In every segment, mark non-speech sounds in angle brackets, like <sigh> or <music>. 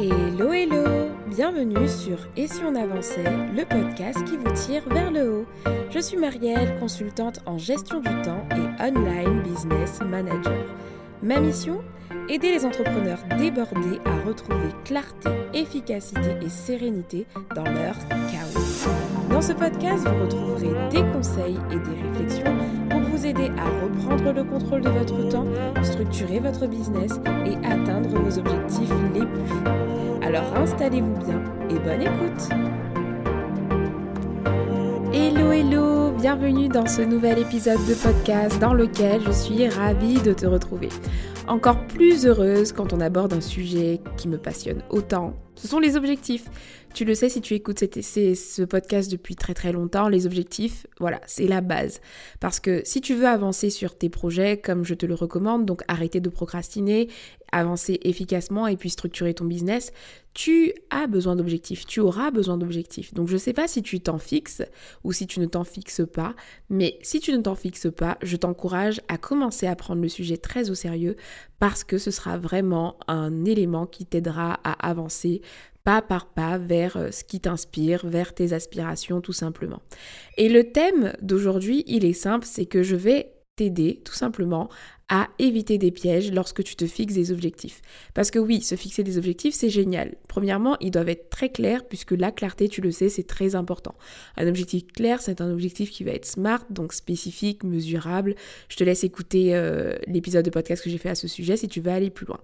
Hello hello Bienvenue sur Et si on avançait, le podcast qui vous tire vers le haut. Je suis Marielle, consultante en gestion du temps et online business manager. Ma mission Aider les entrepreneurs débordés à retrouver clarté, efficacité et sérénité dans leur chaos. Dans ce podcast, vous retrouverez des conseils et des réflexions vous aider à reprendre le contrôle de votre temps, structurer votre business et atteindre vos objectifs les plus fous. Alors installez-vous bien et bonne écoute Hello hello, bienvenue dans ce nouvel épisode de podcast dans lequel je suis ravie de te retrouver. Encore plus heureuse quand on aborde un sujet qui me passionne autant. Ce sont les objectifs. Tu le sais si tu écoutes ce podcast depuis très très longtemps, les objectifs, voilà, c'est la base. Parce que si tu veux avancer sur tes projets, comme je te le recommande, donc arrêter de procrastiner, avancer efficacement et puis structurer ton business, tu as besoin d'objectifs, tu auras besoin d'objectifs. Donc je ne sais pas si tu t'en fixes ou si tu ne t'en fixes pas, mais si tu ne t'en fixes pas, je t'encourage à commencer à prendre le sujet très au sérieux parce que ce sera vraiment un élément qui t'aidera à avancer pas par pas vers euh, ce qui t'inspire, vers tes aspirations tout simplement. Et le thème d'aujourd'hui, il est simple, c'est que je vais t'aider tout simplement à éviter des pièges lorsque tu te fixes des objectifs. Parce que oui, se fixer des objectifs, c'est génial. Premièrement, ils doivent être très clairs, puisque la clarté, tu le sais, c'est très important. Un objectif clair, c'est un objectif qui va être smart, donc spécifique, mesurable. Je te laisse écouter euh, l'épisode de podcast que j'ai fait à ce sujet si tu veux aller plus loin.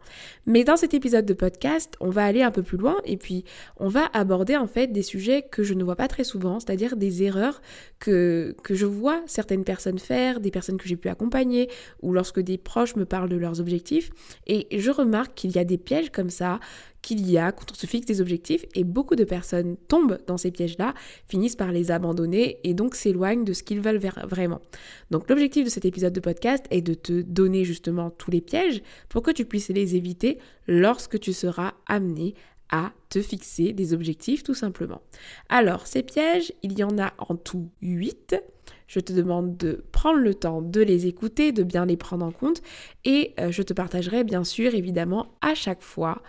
Mais dans cet épisode de podcast, on va aller un peu plus loin, et puis on va aborder en fait des sujets que je ne vois pas très souvent, c'est-à-dire des erreurs que, que je vois certaines personnes faire, des personnes que j'ai pu accompagner, ou lorsque des proches me parlent de leurs objectifs et je remarque qu'il y a des pièges comme ça qu'il y a quand on se fixe des objectifs et beaucoup de personnes tombent dans ces pièges-là, finissent par les abandonner et donc s'éloignent de ce qu'ils veulent vraiment. Donc l'objectif de cet épisode de podcast est de te donner justement tous les pièges pour que tu puisses les éviter lorsque tu seras amené à te fixer des objectifs tout simplement. Alors ces pièges, il y en a en tout 8. Je te demande de prendre le temps de les écouter, de bien les prendre en compte et euh, je te partagerai bien sûr évidemment à chaque fois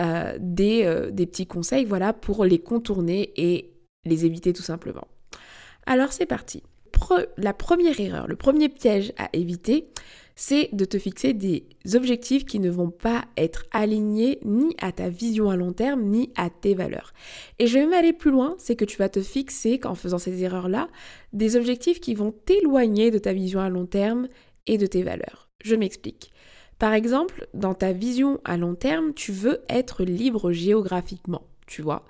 euh, des, euh, des petits conseils voilà, pour les contourner et les éviter tout simplement. Alors c'est parti. la première erreur, le premier piège à éviter, c'est de te fixer des objectifs qui ne vont pas être alignés ni à ta vision à long terme, ni à tes valeurs. Et je vais même aller plus loin, c'est que tu vas te fixer, en faisant ces erreurs-là, des objectifs qui vont t'éloigner de ta vision à long terme et de tes valeurs. Je m'explique. Par exemple, dans ta vision à long terme, tu veux être libre géographiquement, tu vois.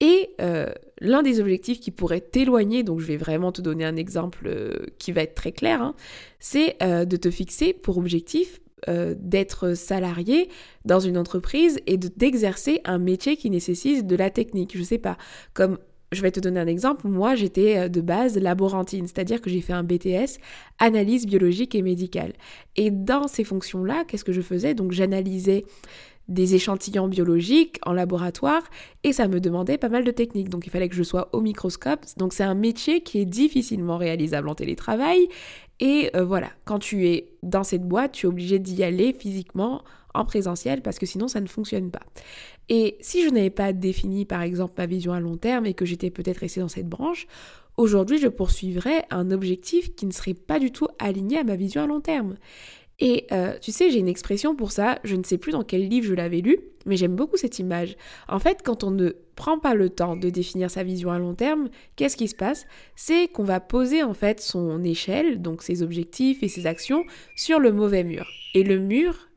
Et euh, l'un des objectifs qui pourrait t'éloigner, donc je vais vraiment te donner un exemple euh, qui va être très clair, hein, c'est euh, de te fixer pour objectif d'être salarié dans une entreprise et d'exercer un métier qui nécessite de la technique. Je sais pas, comme je vais te donner un exemple. Moi, j'étais de base laborantine, c'est-à-dire que j'ai fait un BTS, analyse biologique et médicale. Et dans ces fonctions-là, qu'est-ce que je faisais? Donc, j'analysais des échantillons biologiques en laboratoire et ça me demandait pas mal de techniques. Donc il fallait que je sois au microscope. Donc c'est un métier qui est difficilement réalisable en télétravail. Et euh, voilà, quand tu es dans cette boîte, tu es obligé d'y aller physiquement en présentiel parce que sinon ça ne fonctionne pas. Et si je n'avais pas défini par exemple ma vision à long terme et que j'étais peut-être restée dans cette branche, aujourd'hui je poursuivrais un objectif qui ne serait pas du tout aligné à ma vision à long terme. Et euh, tu sais, j'ai une expression pour ça, je ne sais plus dans quel livre je l'avais lu, mais j'aime beaucoup cette image. En fait, quand on ne prend pas le temps de définir sa vision à long terme, qu'est-ce qui se passe? C'est qu'on va poser en fait son échelle, donc ses objectifs et ses actions, sur le mauvais mur. Et le mur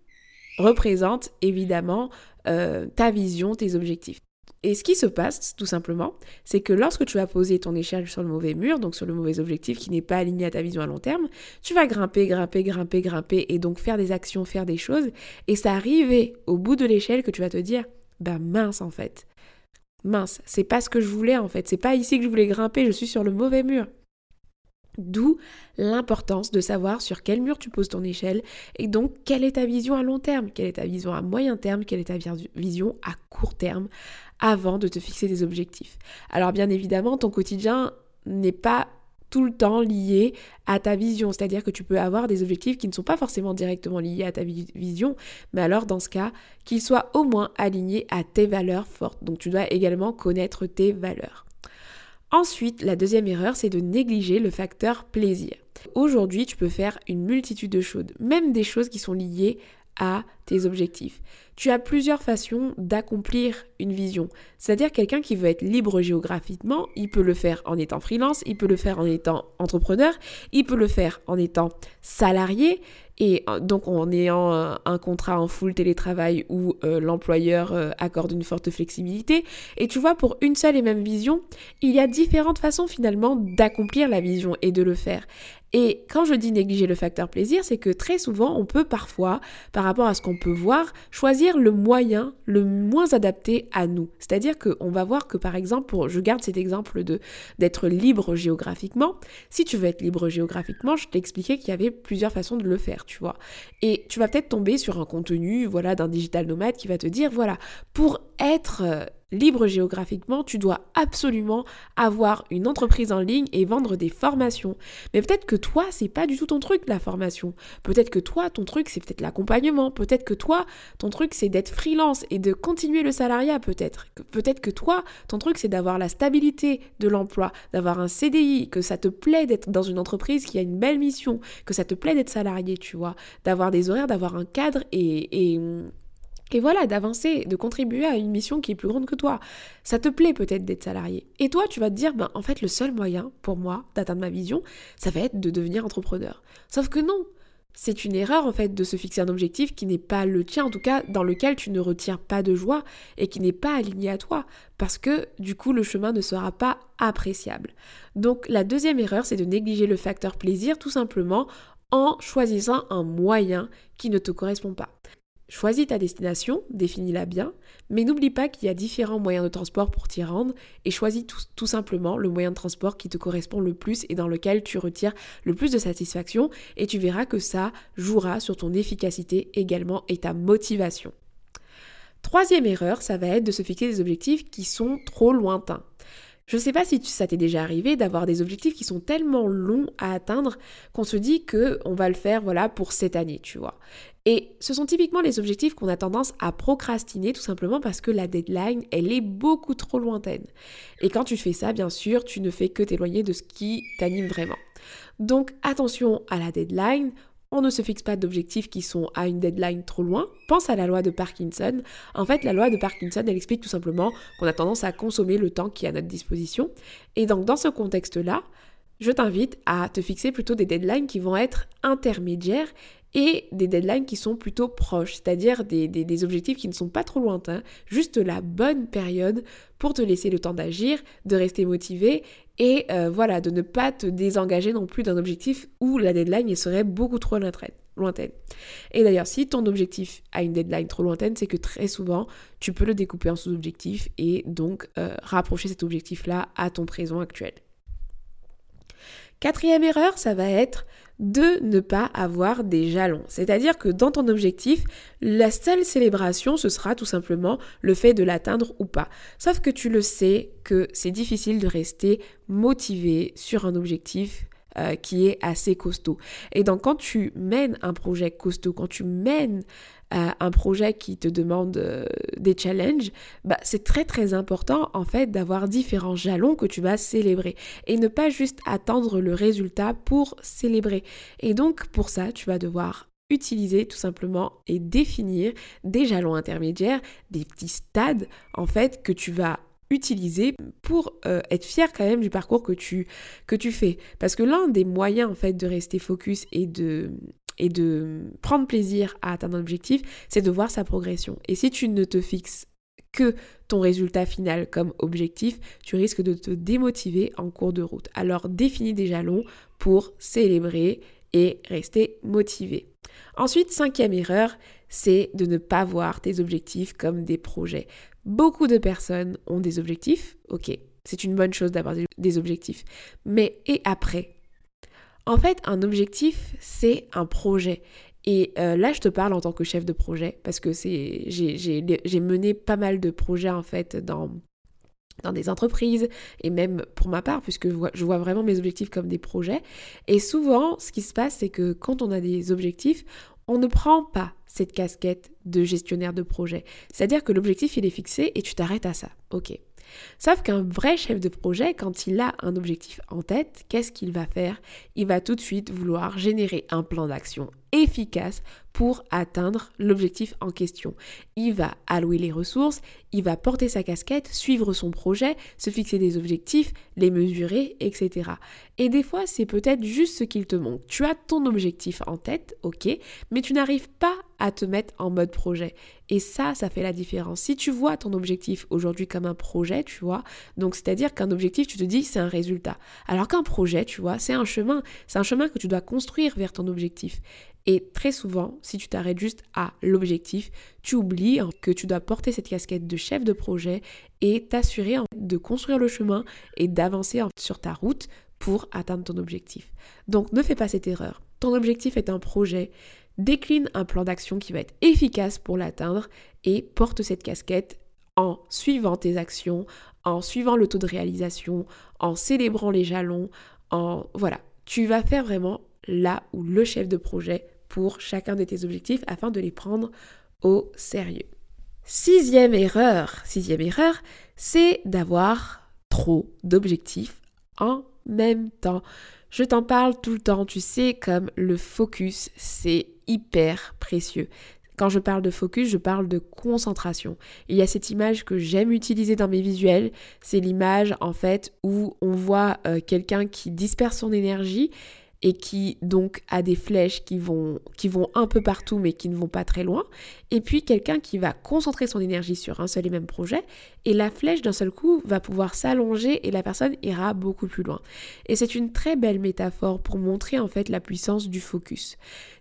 représente évidemment euh, ta vision, tes objectifs. Et ce qui se passe, tout simplement, c'est que lorsque tu vas poser ton échelle sur le mauvais mur, donc sur le mauvais objectif qui n'est pas aligné à ta vision à long terme, tu vas grimper, grimper, grimper, grimper, et donc faire des actions, faire des choses, et ça arriver au bout de l'échelle que tu vas te dire, bah mince en fait. Mince, c'est pas ce que je voulais en fait, c'est pas ici que je voulais grimper, je suis sur le mauvais mur. D'où l'importance de savoir sur quel mur tu poses ton échelle et donc quelle est ta vision à long terme, quelle est ta vision à moyen terme, quelle est ta vision à court terme avant de te fixer des objectifs. Alors bien évidemment, ton quotidien n'est pas tout le temps liés à ta vision. C'est-à-dire que tu peux avoir des objectifs qui ne sont pas forcément directement liés à ta vision, mais alors dans ce cas, qu'ils soient au moins alignés à tes valeurs fortes. Donc tu dois également connaître tes valeurs. Ensuite, la deuxième erreur, c'est de négliger le facteur plaisir. Aujourd'hui, tu peux faire une multitude de choses, même des choses qui sont liées à tes objectifs. Tu as plusieurs façons d'accomplir une vision. C'est-à-dire quelqu'un qui veut être libre géographiquement, il peut le faire en étant freelance, il peut le faire en étant entrepreneur, il peut le faire en étant salarié, et euh, donc en ayant un, contrat en full télétravail où euh, l'employeur euh, accorde une forte flexibilité. Et tu vois, pour une seule et même vision, il y a différentes façons finalement d'accomplir la vision et de le faire. Et quand je dis négliger le facteur plaisir, c'est que très souvent, on peut parfois, par rapport à ce qu'on peut voir, choisir le moyen le moins adapté à nous. C'est-à-dire qu'on va voir que, par exemple, je garde cet exemple d'être libre géographiquement. Si tu veux être libre géographiquement, je t'ai expliqué qu'il y avait plusieurs façons de le faire, tu vois. Et tu vas peut-être tomber sur un contenu, voilà, d'un digital nomade qui va te dire, voilà, pour être euh, libre géographiquement, tu dois absolument avoir une entreprise en ligne et vendre des formations. Mais peut-être que toi, c'est pas du tout ton truc la formation. Peut-être que toi, ton truc c'est peut-être l'accompagnement. Peut-être que toi, ton truc c'est d'être freelance et de continuer le salariat peut-être. Peut-être que toi, ton truc c'est d'avoir la stabilité de l'emploi, d'avoir un CDI, que ça te plaît d'être dans une entreprise qui a une belle mission, que ça te plaît d'être salarié, tu vois, d'avoir des horaires, d'avoir un cadre et, et et voilà, d'avancer, de contribuer à une mission qui est plus grande que toi. Ça te plaît peut-être d'être salarié. Et toi, tu vas te dire, ben, en fait, le seul moyen pour moi d'atteindre ma vision, ça va être de devenir entrepreneur. Sauf que non, c'est une erreur en fait de se fixer un objectif qui n'est pas le tien, en tout cas dans lequel tu ne retires pas de joie et qui n'est pas aligné à toi, parce que du coup le chemin ne sera pas appréciable. Donc la deuxième erreur, c'est de négliger le facteur plaisir tout simplement en choisissant un moyen qui ne te correspond pas. Choisis ta destination, définis-la bien, mais n'oublie pas qu'il y a différents moyens de transport pour t'y rendre et choisis tout, simplement le moyen de transport qui te correspond le plus et dans lequel tu retires le plus de satisfaction et tu verras que ça jouera sur ton efficacité également et ta motivation. Troisième erreur, ça va être de se fixer des objectifs qui sont trop lointains. Je ne sais pas si ça t'est déjà arrivé d'avoir des objectifs qui sont tellement longs à atteindre qu'on se dit que on va le faire voilà pour cette année, tu vois. Et ce sont typiquement les objectifs qu'on a tendance à procrastiner tout simplement parce que la deadline, elle est beaucoup trop lointaine. Et quand tu fais ça, bien sûr, tu ne fais que t'éloigner de ce qui t'anime vraiment. Donc attention à la deadline, on ne se fixe pas d'objectifs qui sont à une deadline trop loin. Pense à la loi de Parkinson. En fait, la loi de Parkinson, elle explique tout simplement qu'on a tendance à consommer le temps qui est à notre disposition. Et donc, dans ce contexte-là, je t'invite à te fixer plutôt des deadlines qui vont être intermédiaires et des deadlines qui sont plutôt proches, c'est-à-dire des, des, objectifs qui ne sont pas trop lointains, juste la bonne période pour te laisser le temps d'agir, de rester motivé et euh, voilà, de ne pas te désengager non plus d'un objectif où la deadline serait beaucoup trop lointaine. Et d'ailleurs, si ton objectif a une deadline trop lointaine, c'est que très souvent, tu peux le découper en sous-objectifs et donc euh, rapprocher cet objectif-là à ton présent actuel. Quatrième erreur, ça va être de ne pas avoir des jalons. C'est-à-dire que dans ton objectif, la seule célébration, ce sera tout simplement le fait de l'atteindre ou pas. Sauf que tu le sais que c'est difficile de rester motivé sur un objectif euh, qui est assez costaud. Et donc quand tu mènes un projet costaud, quand tu mènes un projet qui te demande euh, des challenges, bah, c'est très très important en fait d'avoir différents jalons que tu vas célébrer et ne pas juste attendre le résultat pour célébrer. Et donc pour ça, tu vas devoir utiliser tout simplement et définir des jalons intermédiaires, des petits stades en fait que tu vas utiliser pour euh, être fier quand même du parcours que tu, que tu fais. Parce que l'un des moyens en fait de rester focus et de, et de prendre plaisir à atteindre un objectif, c'est de voir sa progression. Et si tu ne te fixes que ton résultat final comme objectif, tu risques de te démotiver en cours de route. Alors définis des jalons pour célébrer et rester motivé. Ensuite, cinquième erreur, c'est de ne pas voir tes objectifs comme des projets. Beaucoup de personnes ont des objectifs, ok, c'est une bonne chose d'avoir des objectifs. Mais et après? En fait, un objectif, c'est un projet. Et euh, là, je te parle en tant que chef de projet parce que j'ai mené pas mal de projets en fait dans dans des entreprises et même pour ma part puisque je vois vraiment mes objectifs comme des projets. Et souvent ce qui se passe c'est que quand on a des objectifs on ne prend pas cette casquette de gestionnaire de projet. C'est-à-dire que l'objectif il est fixé et tu t'arrêtes à ça. Ok Sauf qu'un vrai chef de projet, quand il a un objectif en tête, qu'est-ce qu'il va faire? Il va tout de suite vouloir générer un plan d'action efficace pour atteindre l'objectif en question. Il va allouer les ressources, il va porter sa casquette, suivre son projet, se fixer des objectifs, les mesurer, etc. Et des fois, c'est peut-être juste ce qu'il te manque. Tu as ton objectif en tête, ok, mais tu n'arrives pas à te mettre en mode projet. Et ça, ça fait la différence. Si tu vois ton objectif aujourd'hui comme un projet, tu vois, donc c'est-à-dire qu'un objectif, tu te dis, c'est un résultat. Alors qu'un projet, tu vois, c'est un chemin. C'est un chemin que tu dois construire vers ton objectif. Et très souvent, si tu t'arrêtes juste à l'objectif, tu oublies que tu dois porter cette casquette de chef de projet et t'assurer de construire le chemin et d'avancer sur ta route pour atteindre ton objectif. Donc ne fais pas cette erreur. Ton objectif est un projet. Décline un plan d'action qui va être efficace pour l'atteindre et porte cette casquette en suivant tes actions, en suivant le taux de réalisation, en célébrant les jalons, en voilà, tu vas faire vraiment là où le chef de projet pour chacun de tes objectifs afin de les prendre au sérieux. Sixième erreur, sixième erreur, c'est d'avoir trop d'objectifs en même temps. Je t'en parle tout le temps, tu sais, comme le focus, c'est hyper précieux. Quand je parle de focus, je parle de concentration. Il y a cette image que j'aime utiliser dans mes visuels. C'est l'image en fait où on voit euh, quelqu'un qui disperse son énergie et qui donc a des flèches qui vont, un peu partout mais qui ne vont pas très loin. Et puis quelqu'un qui va concentrer son énergie sur un seul et même projet et la flèche d'un seul coup va pouvoir s'allonger et la personne ira beaucoup plus loin. Et c'est une très belle métaphore pour montrer en fait la puissance du focus.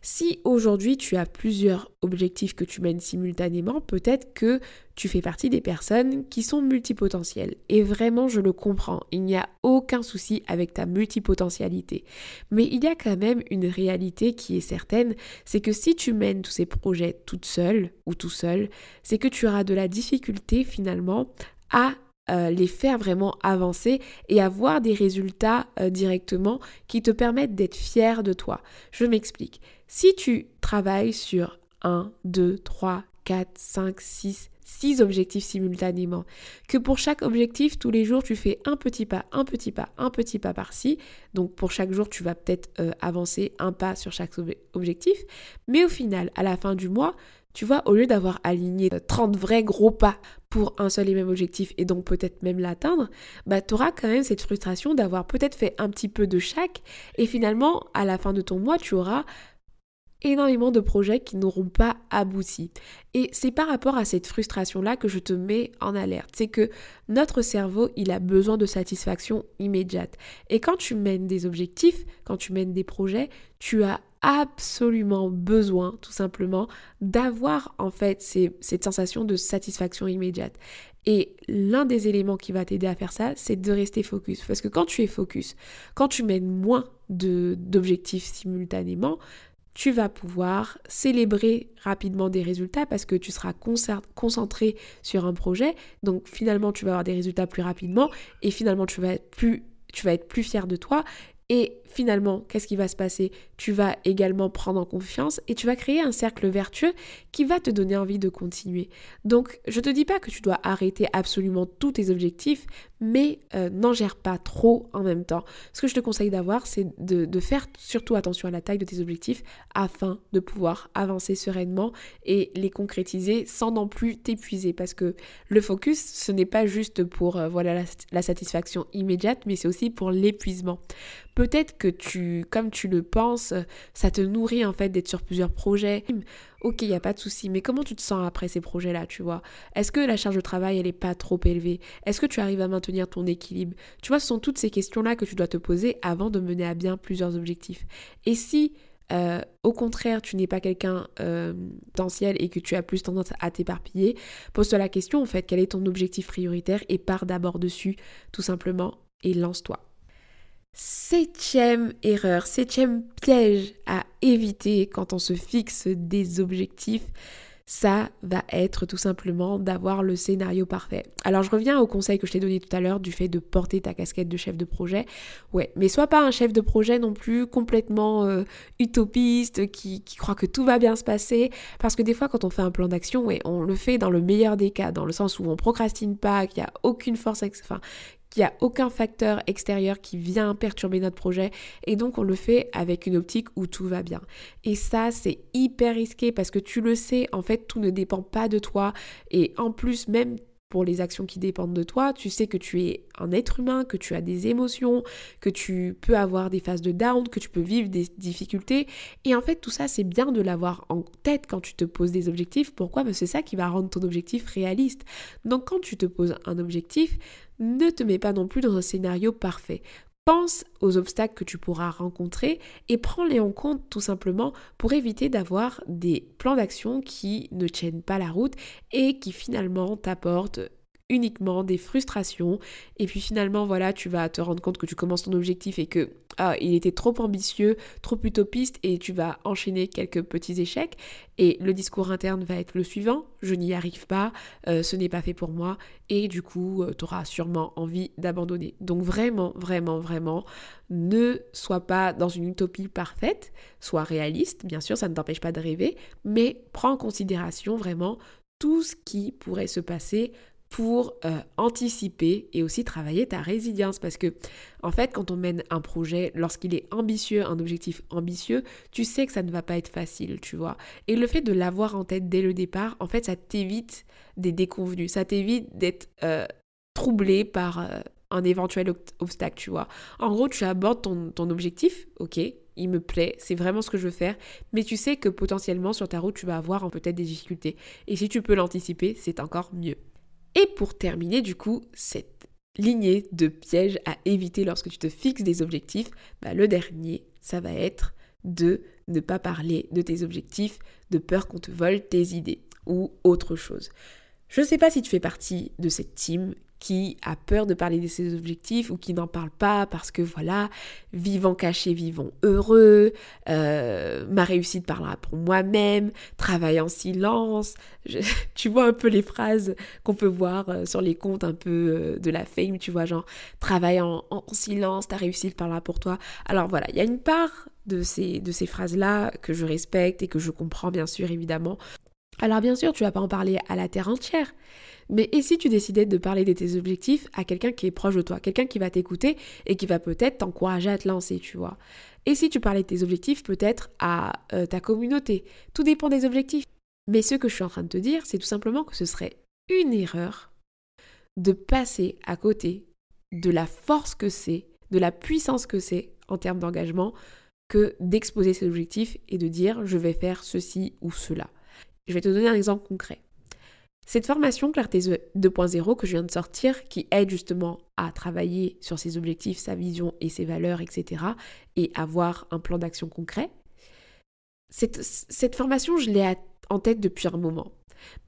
Si aujourd'hui tu as plusieurs objectifs que tu mènes simultanément, peut-être que tu fais partie des personnes qui sont multipotentielles. Et vraiment, je le comprends, il n'y a aucun souci avec ta multipotentialité. Mais il y a quand même une réalité qui est certaine, c'est que si tu mènes tous ces projets toute seule ou tout seul, c'est que tu auras de la difficulté finalement à euh, les faire vraiment avancer et avoir des résultats euh, directement qui te permettent d'être fier de toi. Je m'explique. Si tu travailles sur 1, 2, 3, 4, 5, 6, six objectifs simultanément. Que pour chaque objectif, tous les jours, tu fais un petit pas, un petit pas, un petit pas par-ci. Donc pour chaque jour, tu vas peut-être euh, avancer un pas sur chaque objectif. Mais au final, à la fin du mois, tu vois, au lieu d'avoir aligné 30 vrais gros pas pour un seul et même objectif et donc peut-être même l'atteindre, bah tu auras quand même cette frustration d'avoir peut-être fait un petit peu de chaque et finalement à la fin de ton mois, tu auras énormément de projets qui n'auront pas abouti. Et c'est par rapport à cette frustration-là que je te mets en alerte. C'est que notre cerveau, il a besoin de satisfaction immédiate. Et quand tu mènes des objectifs, quand tu mènes des projets, tu as absolument besoin, tout simplement, d'avoir en fait cette sensation de satisfaction immédiate. Et l'un des éléments qui va t'aider à faire ça, c'est de rester focus. Parce que quand tu es focus, quand tu mènes moins d'objectifs simultanément, tu vas pouvoir célébrer rapidement des résultats parce que tu seras concentré sur un projet. Donc finalement, tu vas avoir des résultats plus rapidement et finalement, tu vas être plus, tu vas être plus fier de toi. Et finalement, qu'est-ce qui va se passer? Tu vas également prendre en confiance et tu vas créer un cercle vertueux qui va te donner envie de continuer. Donc, je te dis pas que tu dois arrêter absolument tous tes objectifs, mais euh, n'en gère pas trop en même temps. Ce que je te conseille d'avoir, c'est de, faire surtout attention à la taille de tes objectifs afin de pouvoir avancer sereinement et les concrétiser sans non plus t'épuiser. Parce que le focus, ce n'est pas juste pour euh, voilà, la, la satisfaction immédiate, mais c'est aussi pour l'épuisement. Peut-être que tu, comme tu le penses, ça te nourrit en fait d'être sur plusieurs projets. Ok, il n'y a pas de souci, mais comment tu te sens après ces projets-là, tu vois? Est-ce que la charge de travail, elle n'est pas trop élevée? Est-ce que tu arrives à maintenir ton équilibre? Tu vois, ce sont toutes ces questions-là que tu dois te poser avant de mener à bien plusieurs objectifs. Et si euh, au contraire, tu n'es pas quelqu'un euh, potentiel et que tu as plus tendance à t'éparpiller, pose-toi la question en fait, quel est ton objectif prioritaire et pars d'abord dessus, tout simplement, et lance-toi. Septième erreur, septième piège à éviter quand on se fixe des objectifs, ça va être tout simplement d'avoir le scénario parfait. Alors je reviens au conseil que je t'ai donné tout à l'heure du fait de porter ta casquette de chef de projet. Ouais, mais sois pas un chef de projet non plus complètement euh, utopiste qui, croit que tout va bien se passer. Parce que des fois quand on fait un plan d'action, ouais, on le fait dans le meilleur des cas, dans le sens où on procrastine pas, qu'il n'y a aucune force, enfin qu'il n'y a aucun facteur extérieur qui vient perturber notre projet et donc on le fait avec une optique où tout va bien. Et ça, c'est hyper risqué parce que tu le sais, en fait, tout ne dépend pas de toi et en plus, même pour les actions qui dépendent de toi, tu sais que tu es un être humain, que tu as des émotions, que tu peux avoir des phases de down, que tu peux vivre des difficultés. Et en fait, tout ça, c'est bien de l'avoir en tête quand tu te poses des objectifs. Pourquoi? Parce que c'est ça qui va rendre ton objectif réaliste. Donc quand tu te poses un objectif, ne te mets pas non plus dans un scénario parfait. Pense aux obstacles que tu pourras rencontrer et prends-les en compte tout simplement pour éviter d'avoir des plans d'action qui ne tiennent pas la route et qui finalement t'apportent uniquement des frustrations. Et puis finalement voilà tu vas te rendre compte que tu commences ton objectif et que ah, il était trop ambitieux, trop utopiste et tu vas enchaîner quelques petits échecs. Et le discours interne va être le suivant, je n'y arrive pas, euh, ce n'est pas fait pour moi. Et du coup euh, tu auras sûrement envie d'abandonner. Donc vraiment, vraiment, vraiment, ne sois pas dans une utopie parfaite, sois réaliste, bien sûr ça ne t'empêche pas de rêver, mais prends en considération vraiment tout ce qui pourrait se passer pour euh, anticiper et aussi travailler ta résilience parce que en fait quand on mène un projet lorsqu'il est ambitieux un objectif ambitieux tu sais que ça ne va pas être facile tu vois et le fait de l'avoir en tête dès le départ en fait ça t'évite des déconvenus ça t'évite d'être euh, troublé par euh, un éventuel obstacle tu vois en gros tu abordes ton, ton objectif ok il me plaît, c'est vraiment ce que je veux faire, mais tu sais que potentiellement sur ta route tu vas avoir peut-être des difficultés. Et si tu peux l'anticiper, c'est encore mieux. Et pour terminer du coup cette lignée de pièges à éviter lorsque tu te fixes des objectifs, bah, le dernier, ça va être de ne pas parler de tes objectifs, de peur qu'on te vole tes idées ou autre chose. Je ne sais pas si tu fais partie de cette team qui a peur de parler de ses objectifs ou qui n'en parle pas parce que voilà, vivant caché, vivons heureux, euh, ma réussite parlera pour moi-même, travaille en silence. <laughs> tu vois un peu les phrases qu'on peut voir euh, sur les comptes un peu euh, de la fame, tu vois, genre travaille en, en silence, ta réussite parlera pour toi. Alors voilà, il y a une part de ces, de ces phrases-là que je respecte et que je comprends bien sûr évidemment. Alors bien sûr, tu vas pas en parler à la terre entière, mais et si tu décidais de parler de tes objectifs à quelqu'un qui est proche de toi, quelqu'un qui va t'écouter et qui va peut-être t'encourager à te lancer, tu vois? Et si tu parlais de tes objectifs peut-être à euh, ta communauté? Tout dépend des objectifs. Mais ce que je suis en train de te dire, c'est tout simplement que ce serait une erreur de passer à côté de la force que c'est, de la puissance que c'est en termes d'engagement, que d'exposer ses objectifs et de dire je vais faire ceci ou cela. Je vais te donner un exemple concret. Cette formation Clarté 2.0 que je viens de sortir, qui aide justement à travailler sur ses objectifs, sa vision et ses valeurs, etc., et avoir un plan d'action concret, cette, formation, je l'ai en tête depuis un moment.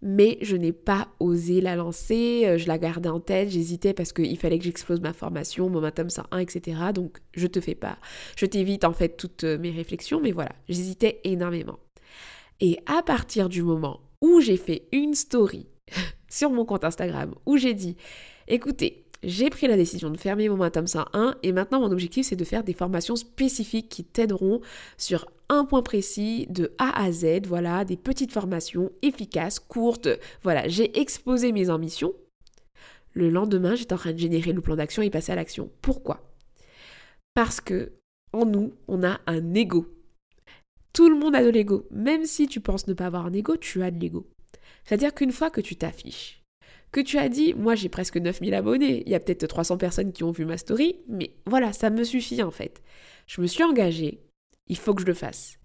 Mais je n'ai pas osé la lancer, euh, je la gardais en tête, j'hésitais parce qu'il fallait que j'explose ma formation, Momentum 101, etc. Donc je te fais pas, je t'évite en fait toutes euh, mes réflexions, mais voilà, j'hésitais énormément. Et à partir du moment où j'ai fait une story <laughs> sur mon compte Instagram où j'ai dit écoutez, j'ai pris la décision de fermer Momentum 101 et maintenant mon objectif c'est de faire des formations spécifiques qui t'aideront sur un point précis de A à Z, voilà, des petites formations efficaces, courtes. Voilà, j'ai exposé mes ambitions. Le lendemain, j'étais en train de générer le plan d'action et passer à l'action. Pourquoi? Parce que en nous, on a un ego. Tout le monde a de l'ego. Même si tu penses ne pas avoir un ego, tu as de l'ego. C'est-à-dire qu'une fois que tu t'affiches, que tu as dit, moi j'ai presque 9000 abonnés, il y a peut-être 300 personnes qui ont vu ma story, mais voilà, ça me suffit en fait. Je me suis engagée, il faut que je le fasse.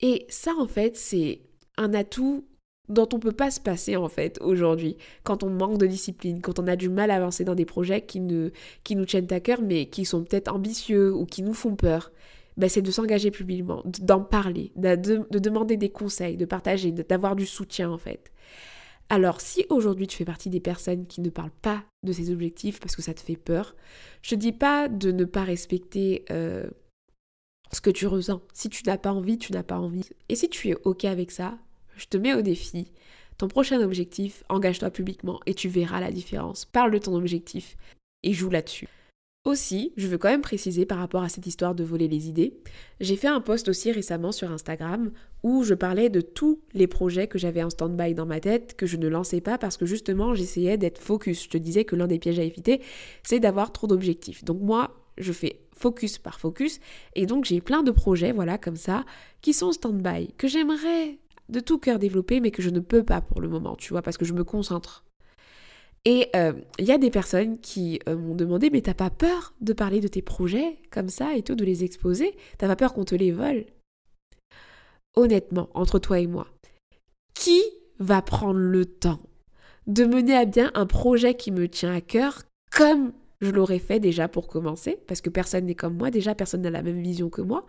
Et ça en fait, c'est un atout dont on peut pas se passer en fait aujourd'hui, quand on manque de discipline, quand on a du mal à avancer dans des projets qui, ne, qui nous tiennent à cœur mais qui sont peut-être ambitieux ou qui nous font peur. Ben, c'est de s'engager publiquement, d'en parler, de, demander des conseils, de partager, d'avoir du soutien en fait. Alors si aujourd'hui tu fais partie des personnes qui ne parlent pas de ces objectifs parce que ça te fait peur, je te dis pas de ne pas respecter euh, ce que tu ressens. Si tu n'as pas envie, tu n'as pas envie. Et si tu es ok avec ça, je te mets au défi. Ton prochain objectif, engage-toi publiquement et tu verras la différence. Parle de ton objectif et joue là-dessus. Aussi, je veux quand même préciser par rapport à cette histoire de voler les idées, j'ai fait un post aussi récemment sur Instagram où je parlais de tous les projets que j'avais en stand-by dans ma tête, que je ne lançais pas parce que justement j'essayais d'être focus. Je te disais que l'un des pièges à éviter, c'est d'avoir trop d'objectifs. Donc moi, je fais focus par focus et donc j'ai plein de projets, voilà, comme ça, qui sont stand-by, que j'aimerais de tout cœur développer mais que je ne peux pas pour le moment, tu vois, parce que je me concentre et il euh, y a des personnes qui euh, m'ont demandé, mais t'as pas peur de parler de tes projets comme ça et tout, de les exposer? T'as pas peur qu'on te les vole? Honnêtement, entre toi et moi, qui va prendre le temps de mener à bien un projet qui me tient à cœur comme je l'aurais fait déjà pour commencer? Parce que personne n'est comme moi, déjà personne n'a la même vision que moi.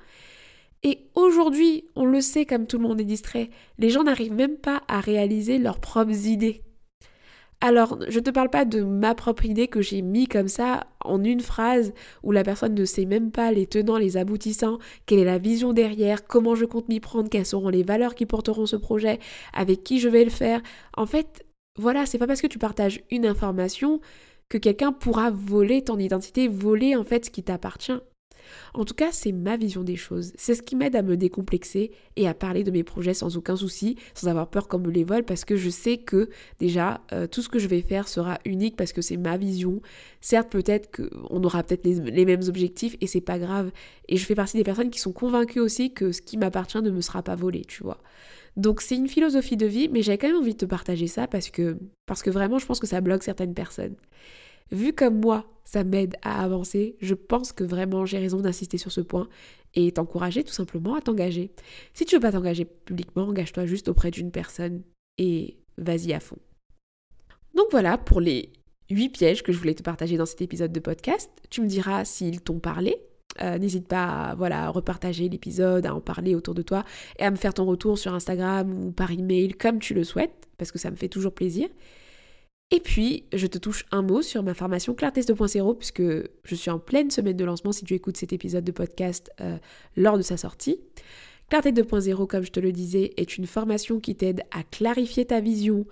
Et aujourd'hui, on le sait comme tout le monde est distrait, les gens n'arrivent même pas à réaliser leurs propres idées. Alors, je ne te parle pas de ma propre idée que j'ai mis comme ça en une phrase où la personne ne sait même pas les tenants, les aboutissants, quelle est la vision derrière, comment je compte m'y prendre, quelles seront les valeurs qui porteront ce projet, avec qui je vais le faire. En fait, voilà, c'est pas parce que tu partages une information que quelqu'un pourra voler ton identité, voler en fait ce qui t'appartient. En tout cas, c'est ma vision des choses. C'est ce qui m'aide à me décomplexer et à parler de mes projets sans aucun souci, sans avoir peur qu'on me les vole, parce que je sais que déjà, euh, tout ce que je vais faire sera unique parce que c'est ma vision. Certes, peut-être qu'on aura peut-être les, mêmes objectifs et c'est pas grave. Et je fais partie des personnes qui sont convaincues aussi que ce qui m'appartient ne me sera pas volé, tu vois. Donc c'est une philosophie de vie, mais j'ai quand même envie de te partager ça parce que, parce que vraiment je pense que ça bloque certaines personnes. Vu comme moi, ça m'aide à avancer, je pense que vraiment j'ai raison d'insister sur ce point et t'encourager tout simplement à t'engager. Si tu veux pas t'engager publiquement, engage-toi juste auprès d'une personne et vas-y à fond. Donc voilà pour les 8 pièges que je voulais te partager dans cet épisode de podcast. Tu me diras s'ils t'ont parlé. Euh, n'hésite pas à, voilà, repartager l'épisode, à en parler autour de toi et à me faire ton retour sur Instagram ou par email comme tu le souhaites, parce que ça me fait toujours plaisir. Et puis, je te touche un mot sur ma formation Clarté 2.0, puisque je suis en pleine semaine de lancement si tu écoutes cet épisode de podcast euh, lors de sa sortie. Clarté 2.0, comme je te le disais, est une formation qui t'aide à clarifier ta vision,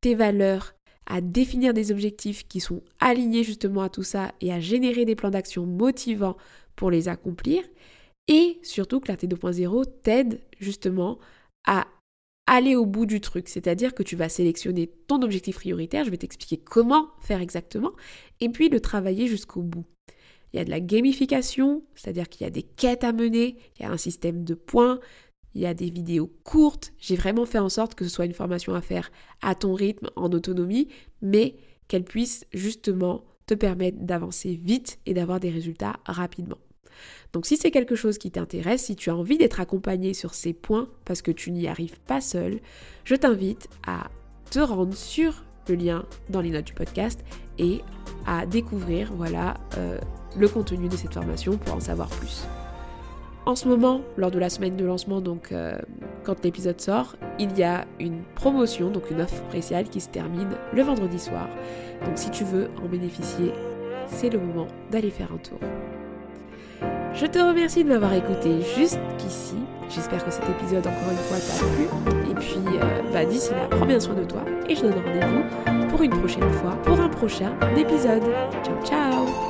tes valeurs, à définir des objectifs qui sont alignés justement à tout ça et à générer des plans d'action motivants pour les accomplir. Et surtout, Clarté 2.0 t'aide justement à aller au bout du truc, c'est-à-dire que tu vas sélectionner ton objectif prioritaire, je vais t'expliquer comment faire exactement, et puis le travailler jusqu'au bout. Il y a de la gamification, c'est-à-dire qu'il y a des quêtes à mener, il y a un système de points, il y a des vidéos courtes. J'ai vraiment fait en sorte que ce soit une formation à faire à ton rythme, en autonomie, mais qu'elle puisse justement te permettre d'avancer vite et d'avoir des résultats rapidement. Donc si c'est quelque chose qui t'intéresse, si tu as envie d'être accompagné sur ces points parce que tu n'y arrives pas seul, je t'invite à te rendre sur le lien dans les notes du podcast et à découvrir voilà euh, le contenu de cette formation pour en savoir plus. En ce moment, lors de la semaine de lancement, donc euh, quand l'épisode sort, il y a une promotion, donc une offre spéciale qui se termine le vendredi soir. Donc si tu veux en bénéficier, c'est le moment d'aller faire un tour. Je te remercie de m'avoir écouté jusqu'ici. J'espère que cet épisode, encore une fois, t'a plu. Et puis, euh, bah, d'ici là, prends bien soin de toi. Et je donne rendez-vous pour une prochaine fois, pour un prochain épisode. Ciao, ciao